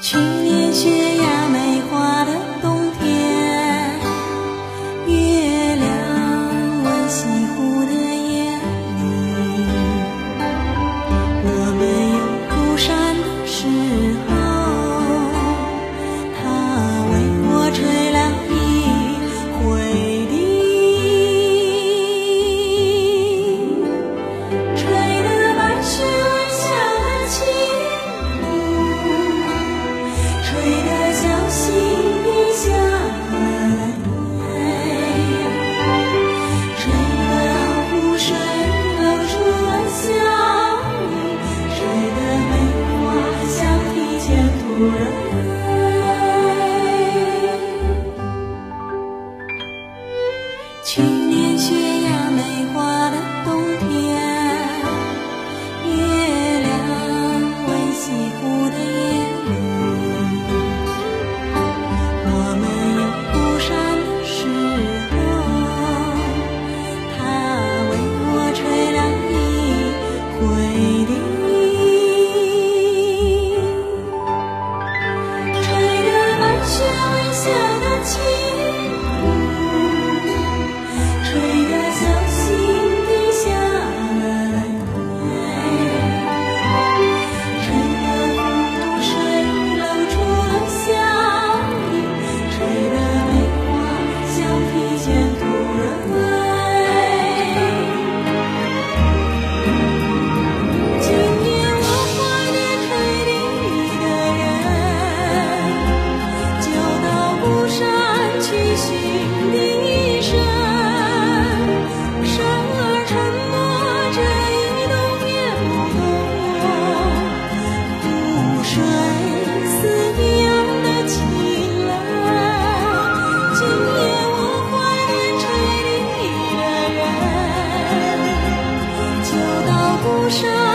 去年雪去得满雪为下的情。生。